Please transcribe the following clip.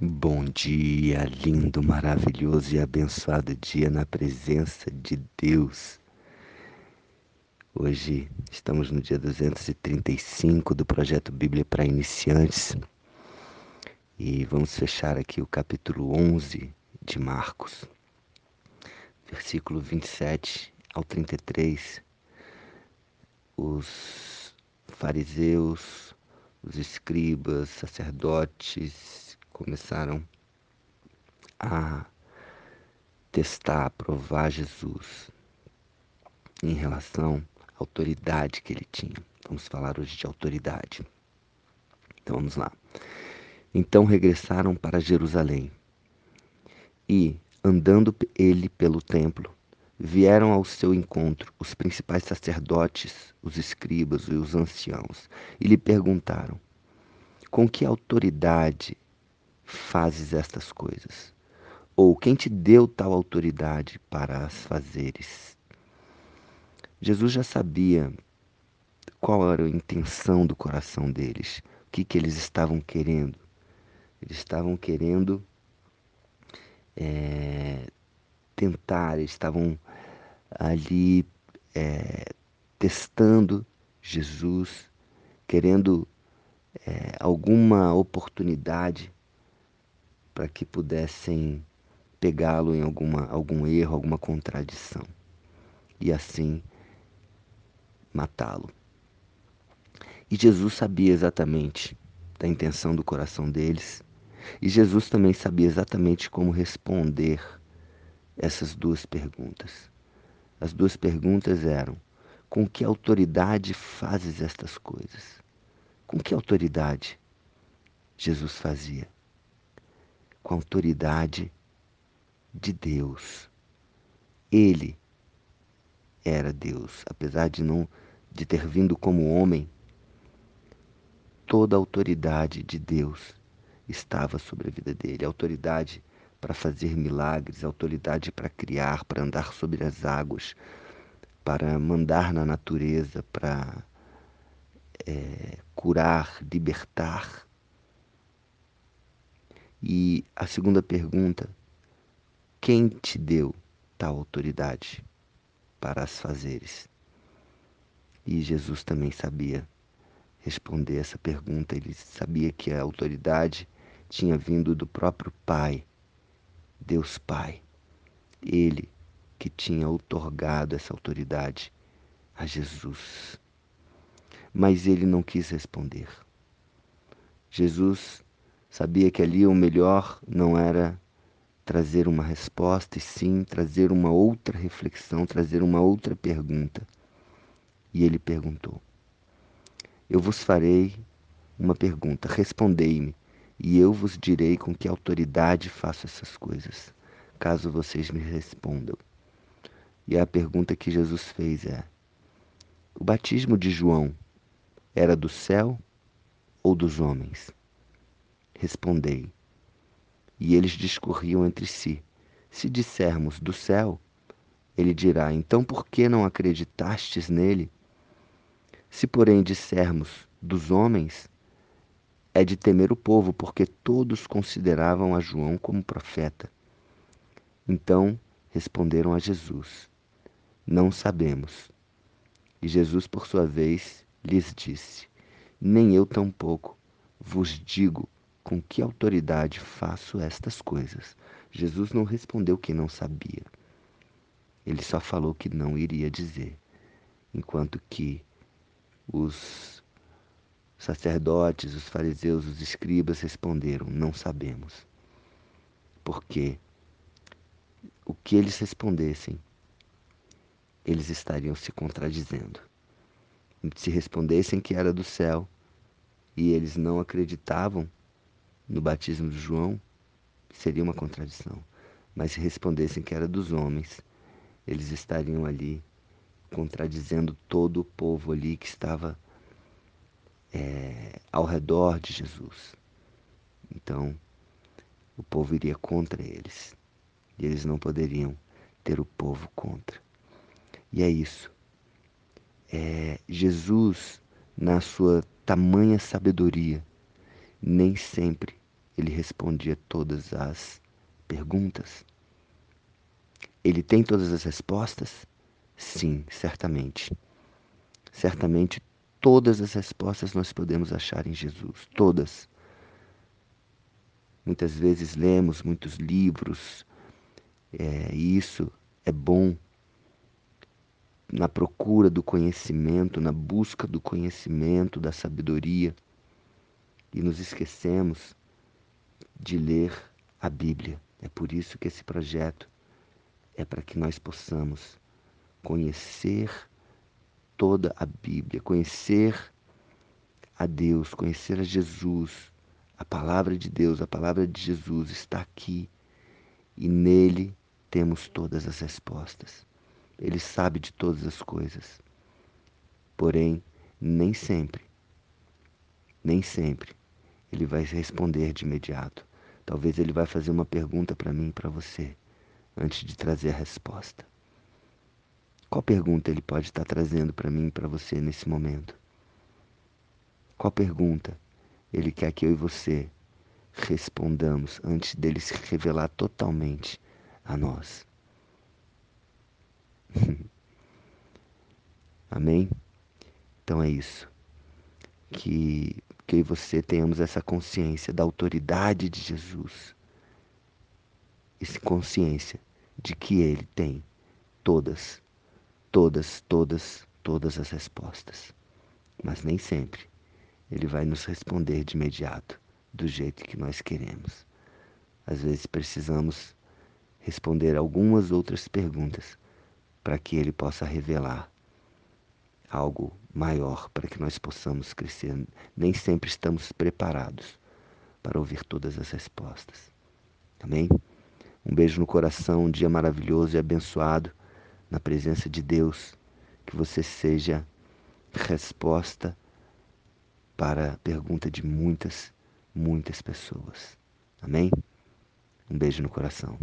Bom dia, lindo, maravilhoso e abençoado dia na presença de Deus. Hoje estamos no dia 235 do projeto Bíblia para Iniciantes e vamos fechar aqui o capítulo 11 de Marcos, versículo 27 ao 33. Os fariseus, os escribas, sacerdotes, começaram a testar, provar Jesus em relação à autoridade que ele tinha. Vamos falar hoje de autoridade. Então vamos lá. Então regressaram para Jerusalém e, andando ele pelo templo, vieram ao seu encontro os principais sacerdotes, os escribas e os anciãos e lhe perguntaram: Com que autoridade fazes estas coisas? Ou quem te deu tal autoridade para as fazeres? Jesus já sabia qual era a intenção do coração deles, o que, que eles estavam querendo. Eles estavam querendo é, tentar, eles estavam ali é, testando Jesus, querendo é, alguma oportunidade para que pudessem pegá-lo em alguma, algum erro, alguma contradição e assim matá-lo. E Jesus sabia exatamente da intenção do coração deles, e Jesus também sabia exatamente como responder essas duas perguntas. As duas perguntas eram: com que autoridade fazes estas coisas? Com que autoridade Jesus fazia? Com a autoridade de Deus. Ele era Deus, apesar de não de ter vindo como homem, toda a autoridade de Deus estava sobre a vida dele, autoridade para fazer milagres, autoridade para criar, para andar sobre as águas, para mandar na natureza, para é, curar, libertar. E a segunda pergunta: quem te deu tal autoridade para as fazeres? E Jesus também sabia responder essa pergunta, ele sabia que a autoridade tinha vindo do próprio Pai, Deus Pai. Ele que tinha outorgado essa autoridade a Jesus. Mas ele não quis responder. Jesus Sabia que ali o melhor não era trazer uma resposta, e sim trazer uma outra reflexão, trazer uma outra pergunta. E ele perguntou: Eu vos farei uma pergunta, respondei-me, e eu vos direi com que autoridade faço essas coisas, caso vocês me respondam. E a pergunta que Jesus fez é: O batismo de João era do céu ou dos homens? Respondei. E eles discorriam entre si. Se dissermos do céu, ele dirá: Então por que não acreditastes nele? Se, porém, dissermos dos homens, é de temer o povo, porque todos consideravam a João como profeta. Então responderam a Jesus: Não sabemos. E Jesus, por sua vez, lhes disse: Nem eu tampouco vos digo com que autoridade faço estas coisas? Jesus não respondeu que não sabia. Ele só falou que não iria dizer. Enquanto que os sacerdotes, os fariseus, os escribas responderam: Não sabemos. Porque o que eles respondessem, eles estariam se contradizendo. Se respondessem que era do céu e eles não acreditavam, no batismo de João, seria uma contradição. Mas se respondessem que era dos homens, eles estariam ali contradizendo todo o povo ali que estava é, ao redor de Jesus. Então, o povo iria contra eles. E eles não poderiam ter o povo contra. E é isso. É, Jesus, na sua tamanha sabedoria, nem sempre ele respondia todas as perguntas. Ele tem todas as respostas? Sim, certamente. Certamente todas as respostas nós podemos achar em Jesus, todas. Muitas vezes lemos muitos livros, é, e isso é bom na procura do conhecimento, na busca do conhecimento, da sabedoria, e nos esquecemos de ler a Bíblia. É por isso que esse projeto é para que nós possamos conhecer toda a Bíblia, conhecer a Deus, conhecer a Jesus. A palavra de Deus, a palavra de Jesus está aqui e nele temos todas as respostas. Ele sabe de todas as coisas. Porém, nem sempre, nem sempre ele vai responder de imediato. Talvez ele vai fazer uma pergunta para mim e para você antes de trazer a resposta. Qual pergunta ele pode estar trazendo para mim e para você nesse momento? Qual pergunta ele quer que eu e você respondamos antes dele se revelar totalmente a nós? Amém? Então é isso. Que, que você tenhamos essa consciência da autoridade de Jesus. Essa consciência de que Ele tem todas, todas, todas, todas as respostas. Mas nem sempre Ele vai nos responder de imediato, do jeito que nós queremos. Às vezes precisamos responder algumas outras perguntas para que Ele possa revelar algo maior para que nós possamos crescer. Nem sempre estamos preparados para ouvir todas as respostas. Amém? Um beijo no coração, um dia maravilhoso e abençoado na presença de Deus. Que você seja resposta para a pergunta de muitas, muitas pessoas. Amém? Um beijo no coração.